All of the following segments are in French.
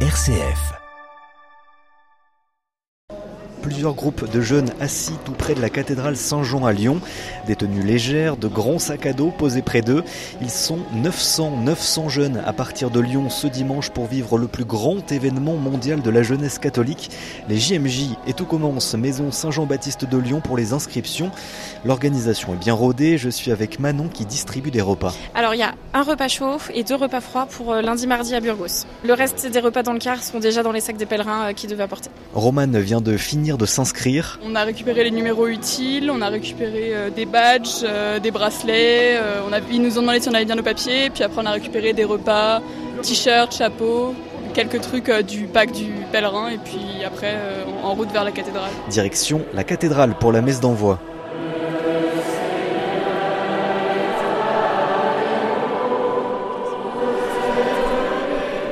RCF. Plusieurs groupes de jeunes assis tout près de la cathédrale Saint-Jean à Lyon. Des tenues légères, de grands sacs à dos posés près d'eux. Ils sont 900, 900 jeunes à partir de Lyon ce dimanche pour vivre le plus grand événement mondial de la jeunesse catholique, les JMJ. Et tout commence maison Saint-Jean-Baptiste de Lyon pour les inscriptions. L'organisation est bien rodée. Je suis avec Manon qui distribue des repas. Alors il y a un repas chaud et deux repas froids pour euh, lundi mardi à Burgos. Le reste des repas dans le car sont déjà dans les sacs des pèlerins euh, qui devaient apporter. Roman vient de finir de s'inscrire. On a récupéré les numéros utiles, on a récupéré euh, des badges, euh, des bracelets, euh, on a, ils nous ont demandé si on avait bien nos papiers, puis après on a récupéré des repas, t-shirts, chapeaux, quelques trucs euh, du pack du pèlerin, et puis après euh, en route vers la cathédrale. Direction la cathédrale pour la messe d'envoi.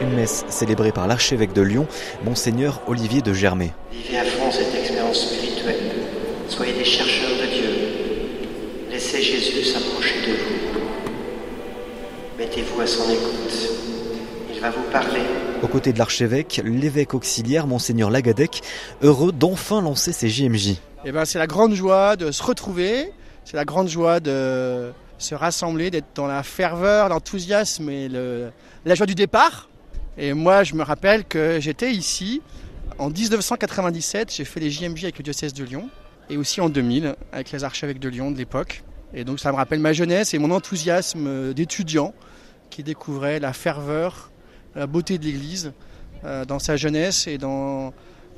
Une messe célébrée par l'archevêque de Lyon, Monseigneur Olivier de Germay. Vivez à fond cette expérience spirituelle. Soyez des chercheurs de Dieu. Laissez Jésus s'approcher de vous. Mettez-vous à son écoute. Il va vous parler. Aux côtés de l'archevêque, l'évêque auxiliaire, Monseigneur Lagadec, heureux d'enfin lancer ses JMJ. Eh ben, c'est la grande joie de se retrouver, c'est la grande joie de se rassembler, d'être dans la ferveur, l'enthousiasme et le- la joie du départ. Et moi, je me rappelle que j'étais ici en 1997, j'ai fait les JMJ avec le diocèse de Lyon, et aussi en 2000 avec les archevêques de Lyon de l'époque. Et donc ça me rappelle ma jeunesse et mon enthousiasme d'étudiant qui découvrait la ferveur, la beauté de l'Église euh, dans sa jeunesse et dans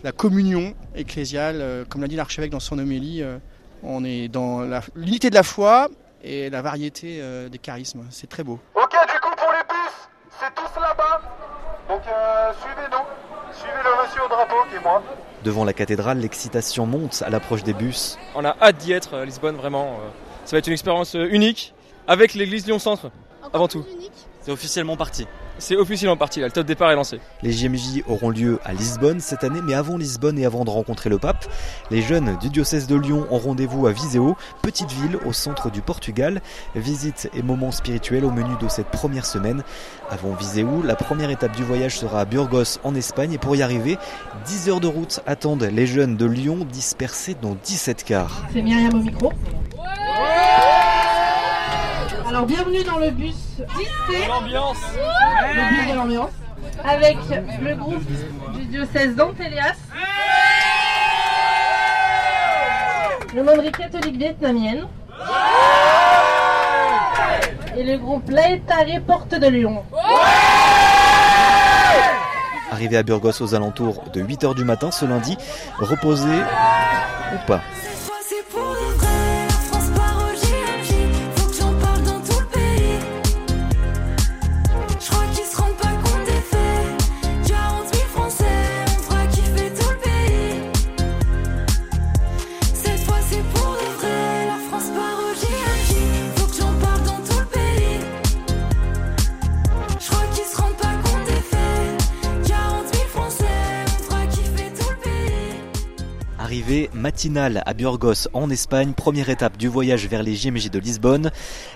la communion ecclésiale, euh, comme l'a dit l'archevêque dans son homélie, euh, on est dans l'unité de la foi et la variété euh, des charismes. C'est très beau. Ok, du coup, pour les bus, c'est tous là-bas. Donc, euh, suivez-nous. Suivez le monsieur au drapeau qui est moi. Devant la cathédrale, l'excitation monte à l'approche des bus. On a hâte d'y être, euh, Lisbonne, vraiment. Ça va être une expérience unique avec l'église Lyon Centre, avant tout. C'est officiellement parti. C'est officiellement parti, là, le top départ est lancé. Les JMJ auront lieu à Lisbonne cette année, mais avant Lisbonne et avant de rencontrer le pape, les jeunes du diocèse de Lyon ont rendez-vous à Viseu, petite ville au centre du Portugal. Visite et moments spirituels au menu de cette première semaine. Avant Viseu, la première étape du voyage sera à Burgos en Espagne et pour y arriver, 10 heures de route attendent les jeunes de Lyon dispersés dans 17 cars. C'est Myriam au micro. Alors bienvenue dans le bus. 10C, L'ambiance. Le bus de l'ambiance, avec le groupe du diocèse d'Antélias, le Monderie catholique vietnamienne. Et le groupe Laetare Porte de Lyon. Arrivé à Burgos aux alentours de 8h du matin ce lundi, reposé ou pas. Matinale à Burgos en Espagne, première étape du voyage vers les JMJ de Lisbonne.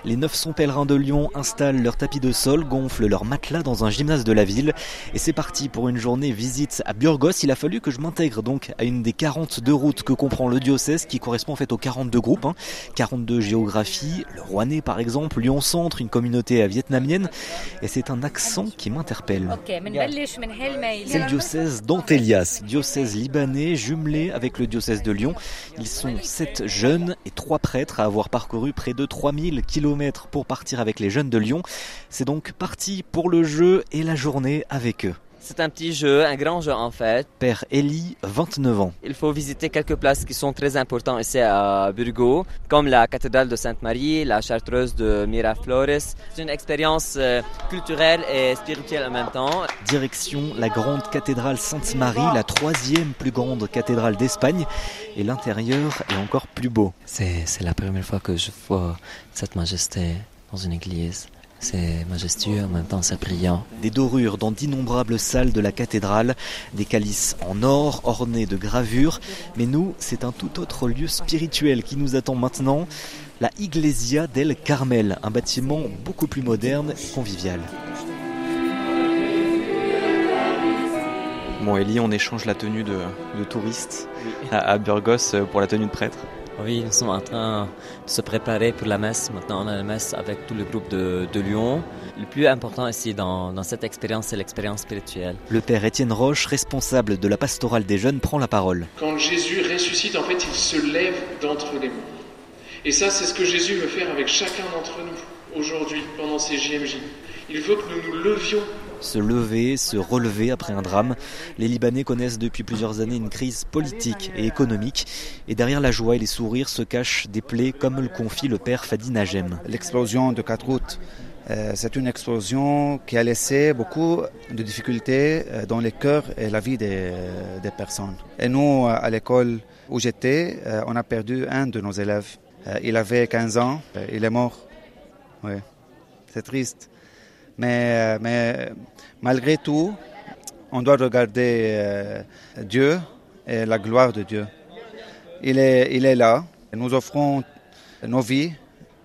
Les 900 pèlerins de Lyon installent leur tapis de sol, gonflent leur matelas dans un gymnase de la ville. Et c'est parti pour une journée visite à Burgos. Il a fallu que je m'intègre donc à une des 42 routes que comprend le diocèse, qui correspond en fait aux 42 groupes. hein. 42 géographies, le Rouennais par exemple, Lyon Centre, une communauté vietnamienne. Et c'est un accent qui m'interpelle. C'est le diocèse d'Antélias, diocèse libanais jumelé avec le diocèse de Lyon. Ils sont sept jeunes et trois prêtres à avoir parcouru près de 3000 kilomètres pour partir avec les jeunes de Lyon. C'est donc parti pour le jeu et la journée avec eux. C'est un petit jeu, un grand jeu en fait. Père Eli, 29 ans. Il faut visiter quelques places qui sont très importantes ici à Burgos, comme la cathédrale de Sainte-Marie, la chartreuse de Miraflores. C'est une expérience euh, culturelle et spirituelle en même temps. Direction la grande cathédrale Sainte-Marie, la troisième plus grande cathédrale d'Espagne. Et l'intérieur est encore plus beau. C'est c'est la première fois que je vois cette majesté dans une église. C'est majestueux, en même temps c'est brillant. Des dorures dans d'innombrables salles de la cathédrale, des calices en or ornés de gravures. Mais nous, c'est un tout autre lieu spirituel qui nous attend maintenant, la Iglesia del Carmel, un bâtiment beaucoup plus moderne et convivial. Bon, Ellie, on échange la tenue de, de touriste à, à Burgos pour la tenue de prêtre. Oui, nous sommes en train de se préparer pour la messe. Maintenant, on a la messe avec tout le groupe de, de Lyon. Le plus important ici dans, dans cette expérience, c'est l'expérience spirituelle. Le père Étienne Roche, responsable de la pastorale des jeunes, prend la parole. Quand Jésus ressuscite, en fait, il se lève d'entre les morts. Et ça, c'est ce que Jésus veut faire avec chacun d'entre nous aujourd'hui, pendant ces JMJ. Il veut que nous nous levions Se lever, se relever après un drame. Les Libanais connaissent depuis plusieurs années une crise politique et économique. Et derrière la joie et les sourires se cachent des plaies, comme le confie le père Fadi Najem. L'explosion de 4 août, euh, c'est une explosion qui a laissé beaucoup de difficultés euh, dans les cœurs et la vie des, des personnes. Et nous, à l'école où j'étais, euh, on a perdu un de nos élèves. Euh, il avait 15 ans, euh, il est mort. Oui, c'est triste. Mais, euh, mais malgré tout, on doit regarder euh, Dieu et la gloire de Dieu. Il est, il est là. Nous offrons nos vies.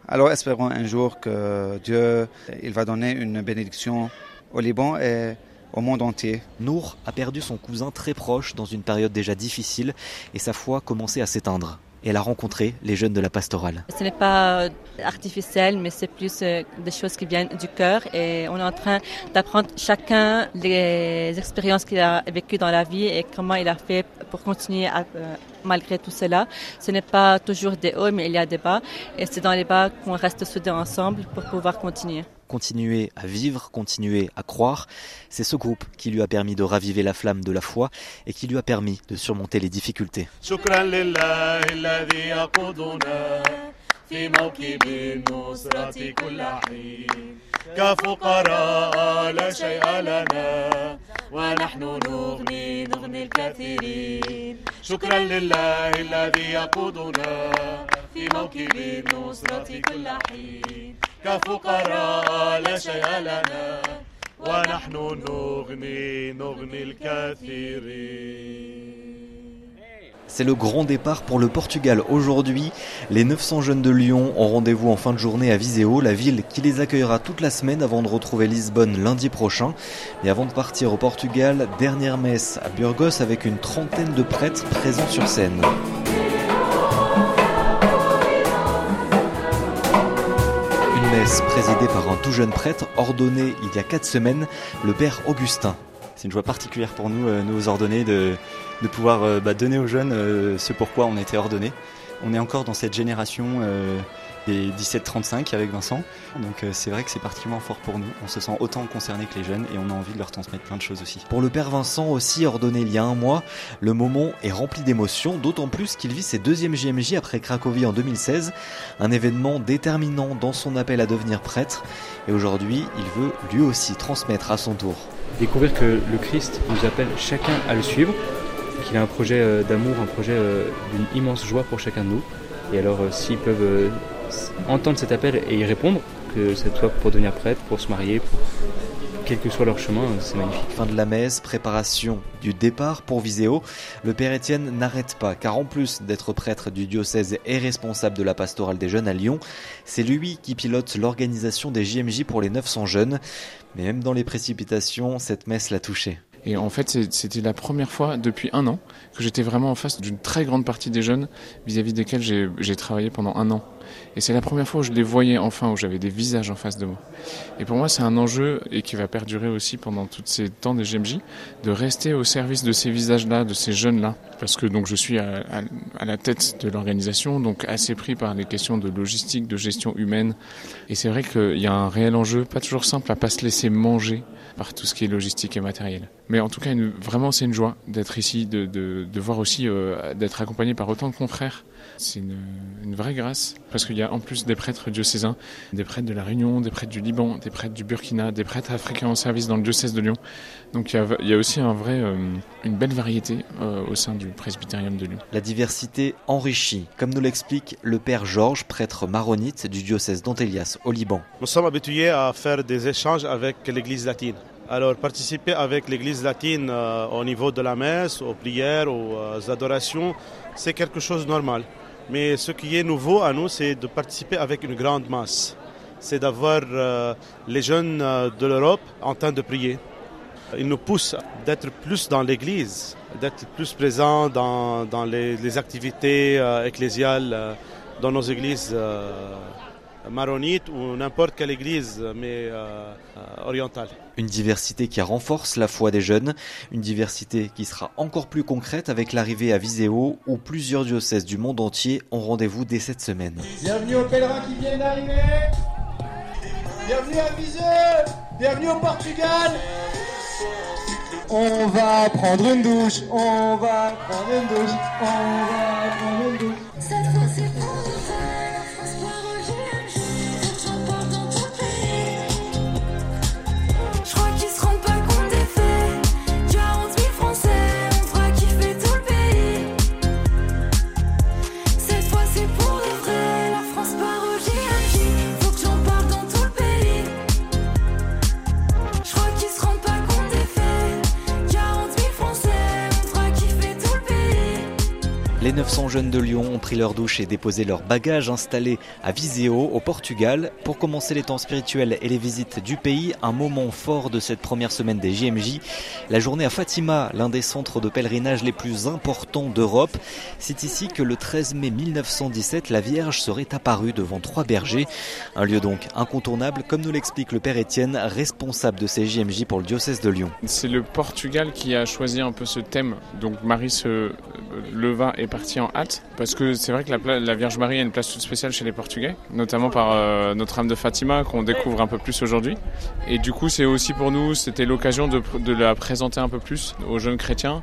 Alors espérons un jour que Dieu il va donner une bénédiction au Liban et au monde entier. Nour a perdu son cousin très proche dans une période déjà difficile et sa foi commençait à s'éteindre. Elle a rencontré les jeunes de la pastorale. Ce n'est pas artificiel, mais c'est plus euh, des choses qui viennent du cœur. Et on est en train d'apprendre chacun les expériences qu'il a vécues dans la vie et comment il a fait pour continuer euh, malgré tout cela. Ce n'est pas toujours des hauts, mais il y a des bas. Et c'est dans les bas qu'on reste soudés ensemble pour pouvoir continuer Continuer à vivre, continuer à croire, c'est ce groupe qui lui a permis de raviver la flamme de la foi et qui lui a permis de surmonter les difficultés. شكرا لله الذي يقودنا في موكب النصرة كل حين كفقراء لا شيء لنا ونحن نغني نغني الكثيرين. شكرا لله الذي يقودنا في موكب النصرة كل حين. كفقراء لا شيء لنا ونحن نغني نغني الكثيرين. C'est le grand départ pour le Portugal aujourd'hui. Les 900 jeunes de Lyon ont rendez-vous en fin de journée à Viseu, la ville qui les accueillera toute la semaine avant de retrouver Lisbonne lundi prochain. Et avant de partir au Portugal, dernière messe à Burgos avec une trentaine de prêtres présents sur scène. Une messe présidée par un tout jeune prêtre ordonné il y a quatre semaines, le père Augustin. C'est une joie particulière pour nous, euh, nous ordonnés, de, de pouvoir euh, bah, donner aux jeunes euh, ce pourquoi on était ordonnés. On est encore dans cette génération des 17-35 avec Vincent, donc euh, c'est vrai que c'est particulièrement fort pour nous. On se sent autant concernés que les jeunes et on a envie de leur transmettre plein de choses aussi. Pour le père Vincent, aussi ordonné il y a un mois, le moment est rempli d'émotions, d'autant plus qu'il vit ses deuxièmes JMJ après Cracovie en 2016, un événement déterminant dans son appel à devenir prêtre, et aujourd'hui il veut lui aussi transmettre à son tour. Découvrir que le Christ nous appelle chacun à le suivre, qu'il a un projet euh, d'amour, un projet euh, d'une immense joie pour chacun de nous. Et alors s'ils peuvent entendre cet appel et y répondre, que ce soit pour devenir prêtre, pour se marier, pour quel que soit leur chemin, c'est magnifique. Fin de la messe, préparation du départ pour Viséo. Le père Étienne n'arrête pas, car en plus d'être prêtre du diocèse et responsable de la pastorale des jeunes à Lyon, c'est lui qui pilote l'organisation des JMJ pour les 900 jeunes. Mais même dans les précipitations, cette messe l'a touché. Et en fait, c'était la première fois depuis un an que j'étais vraiment en face d'une très grande partie des jeunes vis-à-vis desquels j'ai travaillé pendant un an. Et c'est la première fois où je les voyais enfin, où j'avais des visages en face de moi. Et pour moi, c'est un enjeu et qui va perdurer aussi pendant tous ces temps des GMJ, de rester au service de ces visages-là, de ces jeunes-là. Parce que donc je suis à, la tête de l'organisation, donc assez pris par les questions de logistique, de gestion humaine. Et c'est vrai qu'il y a un réel enjeu, pas toujours simple, à pas se laisser manger par tout ce qui est logistique et matériel. Mais en tout cas, vraiment, c'est une joie d'être ici, de voir aussi euh, d'être accompagné par autant de confrères. C'est une, une vraie grâce, parce qu'il y a en plus des prêtres diocésains, des prêtres de la Réunion, des prêtres du Liban, des prêtres du Burkina, des prêtres africains en service dans le diocèse de Lyon. Donc il y a, il y a aussi un vrai, euh, une belle variété euh, au sein du presbytérium de Lyon. La diversité enrichit, comme nous l'explique le père Georges, prêtre maronite du diocèse d'Antélias au Liban. Nous sommes habitués à faire des échanges avec l'Église latine. Alors participer avec l'Église latine euh, au niveau de la messe, aux prières, aux euh, adorations, c'est quelque chose de normal. Mais ce qui est nouveau à nous, c'est de participer avec une grande masse. C'est d'avoir euh, les jeunes euh, de l'Europe en train de prier. Il nous pousse d'être plus dans l'Église, d'être plus présent dans, les, activités euh, ecclésiales dans nos églises maronites ou n'importe quelle église, mais euh, euh, orientale. Une diversité qui renforce la foi des jeunes, une diversité qui sera encore plus concrète avec l'arrivée à Viseo où plusieurs diocèses du monde entier ont rendez-vous dès cette semaine. Bienvenue aux pèlerins qui viennent d'arriver. Bienvenue à Viseu. Bienvenue au Portugal. On va prendre une douche. On va prendre une douche. On va prendre une douche. 900 jeunes de Lyon ont pris leur douche et déposé leurs bagages installés à Viseo, au Portugal. Pour commencer les temps spirituels et les visites du pays, un moment fort de cette première semaine des JMJ, la journée à Fatima, l'un des centres de pèlerinage les plus importants d'Europe. C'est ici que le 13 mai 1917, la Vierge serait apparue devant trois bergers. Un lieu donc incontournable, comme nous l'explique le Père Étienne, responsable de ces JMJ pour le diocèse de Lyon. C'est le Portugal qui a choisi un peu ce thème. Donc Marie se leva et partit en hâte. Parce que c'est vrai que la, Vierge Marie a une place toute spéciale chez les Portugais, notamment par euh, Notre-Dame de Fatima qu'on découvre un peu plus aujourd'hui. Et du coup, c'est aussi pour nous, c'était l'occasion de la présenter un peu plus aux jeunes chrétiens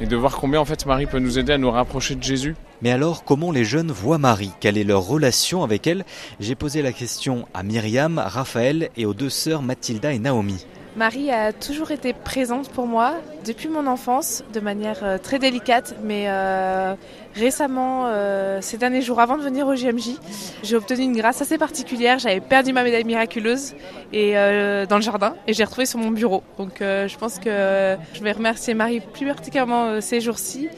et de voir combien en fait Marie peut nous aider à nous rapprocher de Jésus. Mais alors, comment les jeunes voient Marie? Quelle est leur relation avec elle? J'ai posé la question à Myriam, Raphaël et aux deux sœurs Mathilda et Naomi. Marie a toujours été présente pour moi depuis mon enfance, de manière euh, très délicate, mais euh, récemment, euh, ces derniers jours avant de venir au JMJ, j'ai obtenu une grâce assez particulière. J'avais perdu ma médaille miraculeuse et euh, dans le jardin et j'ai retrouvé sur mon bureau. Donc euh, je pense que je vais remercier Marie plus particulièrement euh, ces jours-ci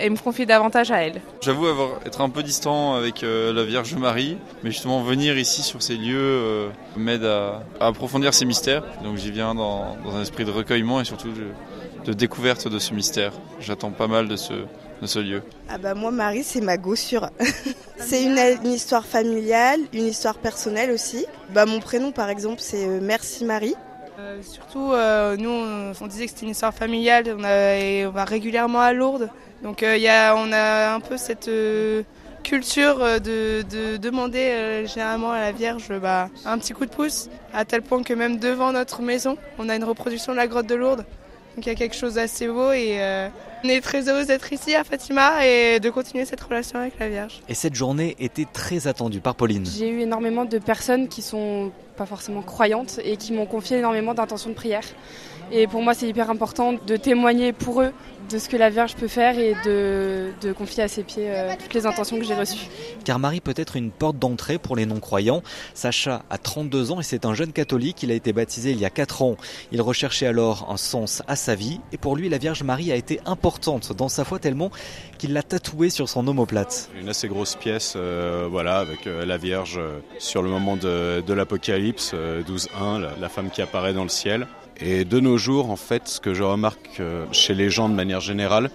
et me confier davantage à elle. J'avoue avoir être un peu distant avec euh, la Vierge Marie, mais justement venir ici sur ces lieux euh, m'aide à, approfondir ces mystères. Donc j'y viens dans, dans un esprit de recueillement et surtout de, de découverte de ce mystère. J'attends pas mal de ce, de ce lieu. Ah bah moi Marie c'est ma gossure. c'est une, une histoire familiale, une histoire personnelle aussi. Bah mon prénom par exemple c'est euh, Merci Marie. Euh, surtout, euh, nous, on, on disait que c'était une histoire familiale, on, a- et on va régulièrement à Lourdes. Donc, euh, il y a, on a un peu cette euh, culture de, de demander euh, généralement à la Vierge bah, un petit coup de pouce, à tel point que même devant notre maison, on a une reproduction de la grotte de Lourdes. Donc, il y a quelque chose d'assez beau et euh, on est très heureuse d'être ici à Fatima et de continuer cette relation avec la Vierge. Et cette journée était très attendue par Pauline. J'ai eu énormément de personnes qui sont pas forcément croyantes et qui m'ont confié énormément d'intentions de prière. Et pour moi, c'est hyper important de témoigner pour eux de ce que la Vierge peut faire et de, de confier à ses pieds euh, toutes les intentions que j'ai reçues. Car Marie peut être une porte d'entrée pour les non-croyants. Sacha a 32 ans et c'est un jeune catholique. Il a été baptisé il y a 4 ans. Il recherchait alors un sens à sa vie. Et pour lui, la Vierge Marie a été importante dans sa foi tellement qu'il l'a tatouée sur son omoplate. Une assez grosse pièce, euh, voilà, avec euh, la Vierge euh, sur le moment de, de l'Apocalypse, euh, 12.1, la, la femme qui apparaît dans le ciel. Et de nos jours, en fait, ce que je remarque euh, chez les gens de manière générale,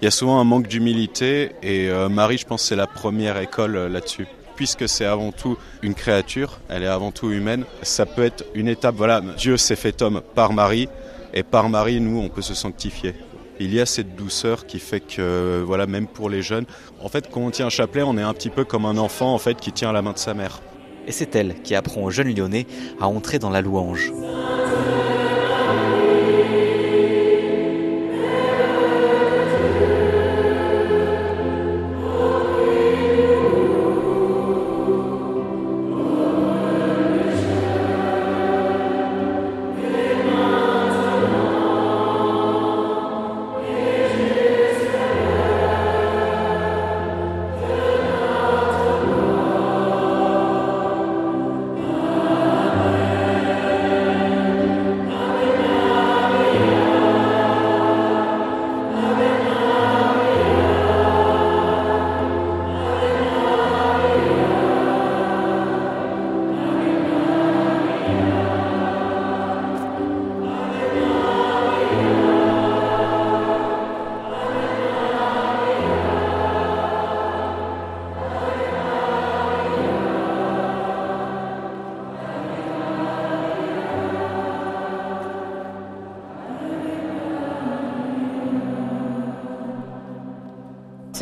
il y a souvent un manque d'humilité et euh, Marie, je pense, c'est la première école euh, là-dessus. Puisque c'est avant tout une créature, elle est avant tout humaine, ça peut être une étape, voilà, Dieu s'est fait homme par Marie et par Marie, nous, on peut se sanctifier. Il y a cette douceur qui fait que, voilà, même pour les jeunes, en fait, quand on tient un chapelet, on est un petit peu comme un enfant, en fait, qui tient la main de sa mère. Et c'est elle qui apprend aux jeunes lyonnais à entrer dans la louange.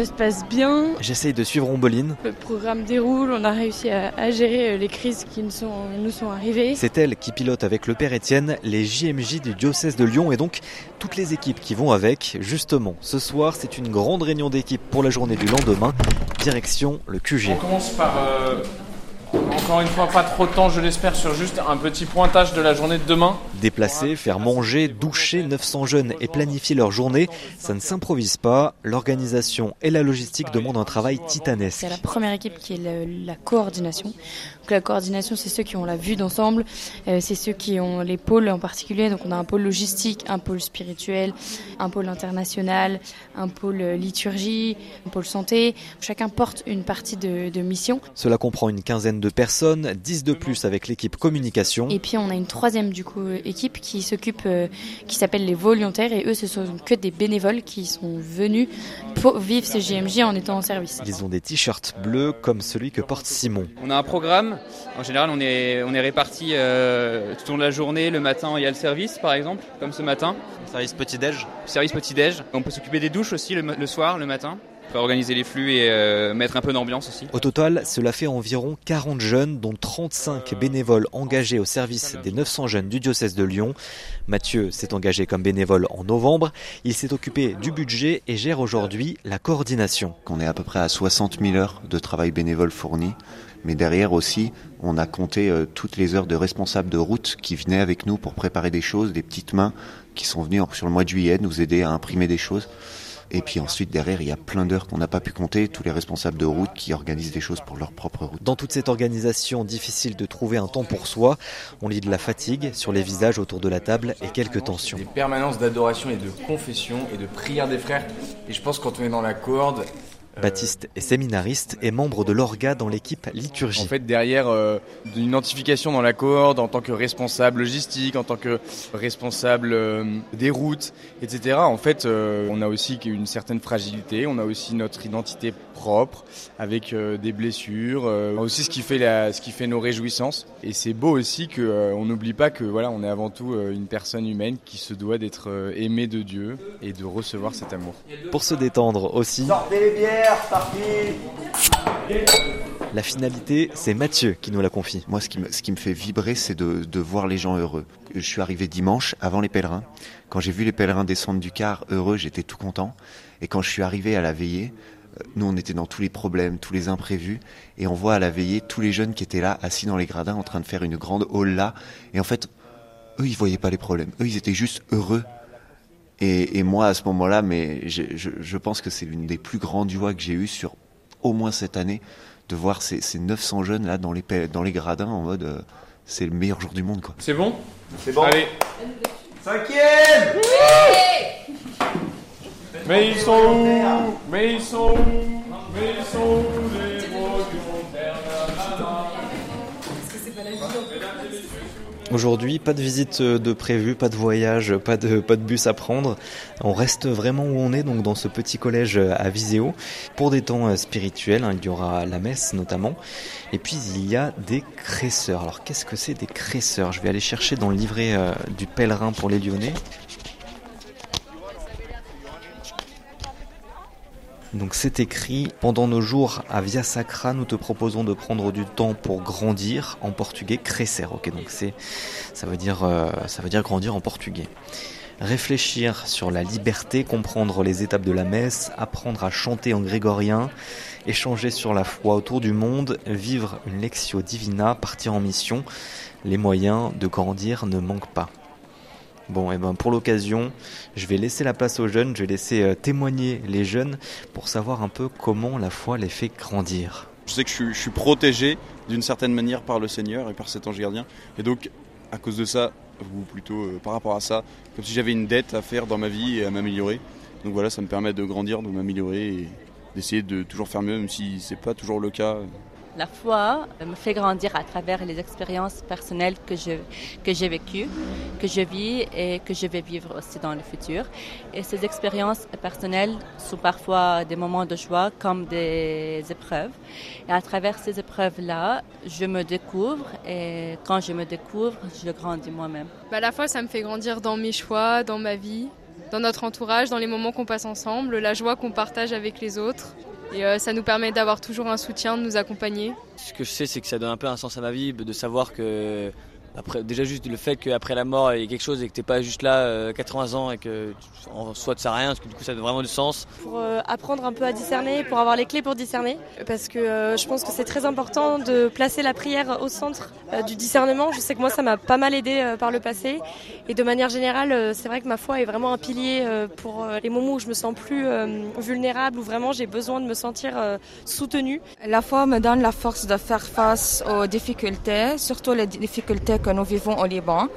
Ça se passe bien. J'essaye de suivre Ombeline. Le programme déroule, on a réussi à, à gérer euh, les crises qui nous sont, nous sont arrivées. C'est elle qui pilote avec le père Étienne les JMJ du diocèse de Lyon et donc toutes les équipes qui vont avec. Justement, ce soir, c'est une grande réunion d'équipe pour la journée du lendemain. Direction le QG. On commence par, euh, encore une fois, pas trop de temps, je l'espère, sur juste un petit pointage de la journée de demain. Déplacer, faire manger, doucher 900 jeunes et planifier leur journée, ça ne s'improvise pas. L'organisation et la logistique demandent un travail titanesque. C'est la première équipe qui est la coordination. Donc la coordination, c'est ceux qui ont la vue d'ensemble, euh, c'est ceux qui ont les pôles en particulier. Donc on a un pôle logistique, un pôle spirituel, un pôle international, un pôle euh, liturgie, un pôle santé. Chacun porte une partie de, de mission. Cela comprend une quinzaine de personnes, 10 de plus avec l'équipe communication. Et puis on a une troisième du coup équipe qui s'occupe, euh, qui s'appelle les volontaires et eux ce sont que des bénévoles qui sont venus pour vivre ce JMJ en étant en service. Ils ont des t-shirts bleus comme celui que porte Simon. On a un programme. En général, on est, on est répartis euh, tout au long de la journée. Le matin, il y a le service, par exemple, comme ce matin. Service petit-déj Service petit-déj. On peut s'occuper des douches aussi le, le soir, le matin. Organiser les flux et euh, mettre un peu d'ambiance aussi. Au total, cela fait environ 40 jeunes, dont 35 bénévoles engagés au service des 900 jeunes du diocèse de Lyon. Mathieu s'est engagé comme bénévole en novembre. Il s'est occupé du budget et gère aujourd'hui la coordination. On est à peu près à 60 000 heures de travail bénévole fourni. Mais derrière aussi, on a compté euh, toutes les heures de responsables de route qui venaient avec nous pour préparer des choses, des petites mains qui sont venues en- sur le mois de juillet nous aider à imprimer des choses. Et puis ensuite, derrière, il y a plein d'heures qu'on n'a pas pu compter, tous les responsables de route qui organisent des choses pour leur propre route. Dans toute cette organisation, difficile de trouver un temps pour soi. On lit de la fatigue sur les visages autour de la table et quelques tensions. Des permanences d'adoration et de confession et de prière des frères. Et je pense que quand on est dans la corde, Baptiste est séminariste et membre de l'orga dans l'équipe liturgie. En fait, derrière euh, une identification dans la cohorde en tant que responsable logistique, en tant que responsable euh, des routes, etc. En fait, euh, on a aussi une certaine fragilité, on a aussi notre identité propre avec euh, des blessures, euh, aussi ce qui fait la, ce qui fait nos réjouissances. Et c'est beau aussi que euh, on n'oublie pas que voilà, on est avant tout euh, une personne humaine qui se doit d'être euh, aimée de Dieu et de recevoir cet amour. Pour se détendre aussi, Sortez les bières, parti la finalité, c'est Mathieu qui nous la confie. Moi, ce qui me, ce qui me fait vibrer, c'est de, de voir les gens heureux. Je suis arrivé dimanche, avant les pèlerins. Quand j'ai vu les pèlerins descendre du car heureux, j'étais tout content. Et quand je suis arrivé à la veillée, euh, nous, on était dans tous les problèmes, tous les imprévus. Et on voit à la veillée tous les jeunes qui étaient là, assis dans les gradins, en train de faire une grande hall là. Et en fait, eux, ils voyaient pas les problèmes. Eux, ils étaient juste heureux. Et, et moi, à ce moment-là, mais je, je, je pense que c'est l'une des plus grandes joies que j'ai eues sur au moins cette année, de voir ces, ces 900 jeunes là dans les, dans les gradins en mode euh, c'est le meilleur jour du monde quoi. C'est bon? C'est bon. Allez. Cinquième Mais ils sont où? Mais ils sont où? Mais ils sont où les Aujourd'hui, pas de visite de prévue, pas de voyage, pas de, bus à prendre. On reste vraiment où on est, donc dans ce petit collège à Viséo. Pour des temps euh, spirituels, hein, il y aura la messe notamment. Et puis il y a des cresseurs. Alors qu'est-ce que c'est des cresseurs? Je vais aller chercher dans le livret euh, du pèlerin pour les Lyonnais. Donc c'est écrit Pendant nos jours à Via Sacra, nous te proposons de prendre du temps pour grandir en portugais crescer. OK, donc c'est ça veut dire euh, ça veut dire grandir en portugais. Réfléchir sur la liberté, comprendre les étapes de la messe, apprendre à chanter en grégorien, échanger sur la foi autour du monde, vivre une lectio divina, partir en mission. Les moyens de grandir ne manquent pas. Bon, et ben pour l'occasion, je vais laisser la place aux jeunes, je vais laisser euh, témoigner les jeunes pour savoir un peu comment la foi les fait grandir. Je sais que je suis, je suis protégé d'une certaine manière par le Seigneur et par cet ange gardien. Et donc, à cause de ça, ou plutôt euh, par rapport à ça, comme si j'avais une dette à faire dans ma vie et à m'améliorer. Donc voilà, ça me permet de grandir, de m'améliorer et d'essayer de toujours faire mieux, même si c'est pas toujours le cas. La foi me fait grandir à travers les expériences personnelles que que j'ai vécues, que je vis et que je vais vivre aussi dans le futur. Et ces expériences personnelles sont parfois des moments de joie comme des épreuves. Et à travers ces épreuves-là, je me découvre et quand je me découvre, je grandis moi-même. Bah, la foi, ça me fait grandir dans mes choix, dans ma vie. dans notre entourage, dans les moments qu'on passe ensemble, la joie qu'on partage avec les autres. Et euh, ça nous permet d'avoir toujours un soutien, de nous accompagner. Ce que je sais, c'est que ça donne un peu un sens à ma vie, de savoir que après, déjà juste le fait qu'après la mort il y ait quelque chose et que t'es pas juste là euh, 80 ans et que tu- en soi tu sais rien, parce que du coup ça donne vraiment du sens. pour euh, apprendre un peu à discerner, pour avoir les clés pour discerner, parce que euh, je pense que c'est très important de placer la prière au centre euh, du discernement. Je sais que moi ça m'a pas mal aidé euh, par le passé, et de manière générale, euh, c'est vrai que ma foi est vraiment un pilier euh, pour euh, les moments où je me sens plus euh, vulnérable, où vraiment j'ai besoin de me sentir euh, soutenue. La foi me donne la force de faire face aux difficultés, surtout les difficultés que nous vivons au Liban.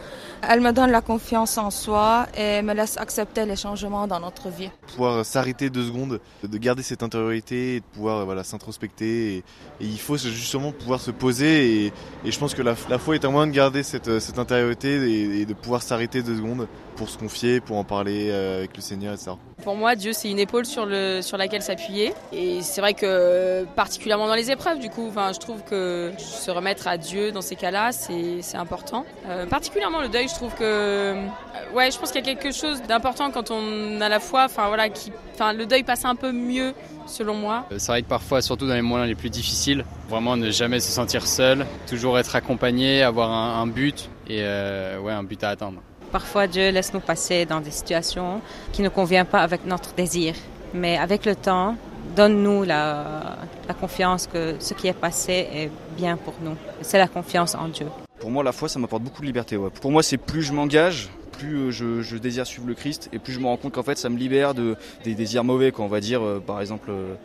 Elle me donne la confiance en soi et me laisse accepter les changements dans notre vie. pouvoir s'arrêter deux secondes, de garder cette intériorité et de pouvoir euh, voilà, s'introspecter. Et, il faut justement pouvoir se poser. Et, je pense que la, la foi est un moyen de garder cette, euh, cette intériorité et, et de pouvoir s'arrêter deux secondes pour se confier, pour en parler euh, avec le Seigneur, etc. Pour moi, Dieu, c'est une épaule sur, le, sur laquelle s'appuyer. Et c'est vrai que, particulièrement dans les épreuves, du coup, je trouve que se remettre à Dieu dans ces cas-là, c'est important. Euh, particulièrement le deuil, je trouve que. euh, ouais, je pense qu'il y a quelque chose d'important quand on a la foi. Enfin, voilà, qui, enfin, le deuil passe un peu mieux, selon moi. Euh, C'est vrai que parfois, surtout dans les moments les plus difficiles, vraiment ne jamais se sentir seul, toujours être accompagné, avoir un, but et ouais, un but à atteindre. Parfois, Dieu laisse nous passer dans des situations qui ne conviennent pas avec notre désir. Mais avec le temps, donne-nous la, confiance que ce qui est passé est bien pour nous. C'est la confiance en Dieu. Pour moi, la foi, ça m'apporte beaucoup de liberté. Pour moi, c'est plus je m'engage, plus euh, je, je désire suivre le Christ, et plus je me rends compte qu'en fait, ça me libère de, des désirs mauvais, quoi. On va dire, euh, par exemple, euh,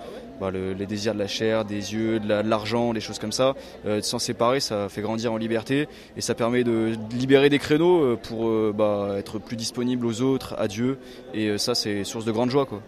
bah, le- les désirs de la chair, des yeux, de la- de l'argent, des choses comme ça. Euh, s'en séparer, ça fait grandir en liberté, et ça permet de libérer des créneaux euh, pour euh, bah, être plus disponible aux autres, à Dieu, et euh, ça, c'est source de grande joie, quoi.